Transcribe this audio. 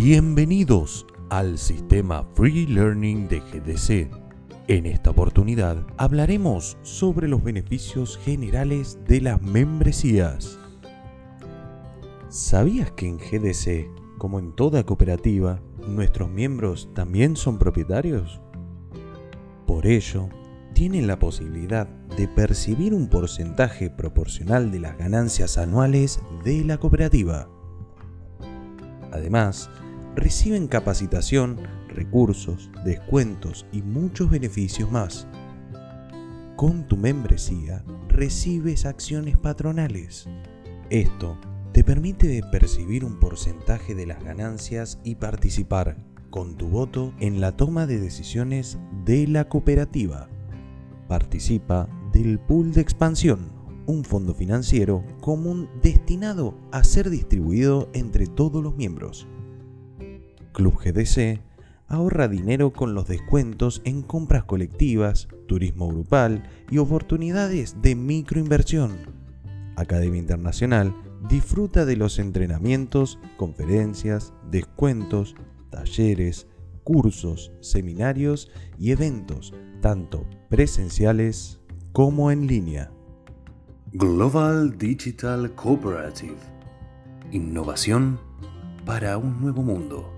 Bienvenidos al sistema Free Learning de GDC. En esta oportunidad hablaremos sobre los beneficios generales de las membresías. ¿Sabías que en GDC, como en toda cooperativa, nuestros miembros también son propietarios? Por ello, tienen la posibilidad de percibir un porcentaje proporcional de las ganancias anuales de la cooperativa. Además, reciben capacitación, recursos, descuentos y muchos beneficios más. Con tu membresía recibes acciones patronales. Esto te permite percibir un porcentaje de las ganancias y participar con tu voto en la toma de decisiones de la cooperativa. Participa del pool de expansión un fondo financiero común destinado a ser distribuido entre todos los miembros. Club GDC ahorra dinero con los descuentos en compras colectivas, turismo grupal y oportunidades de microinversión. Academia Internacional disfruta de los entrenamientos, conferencias, descuentos, talleres, cursos, seminarios y eventos, tanto presenciales como en línea. Global Digital Cooperative. Innovación para un nuevo mundo.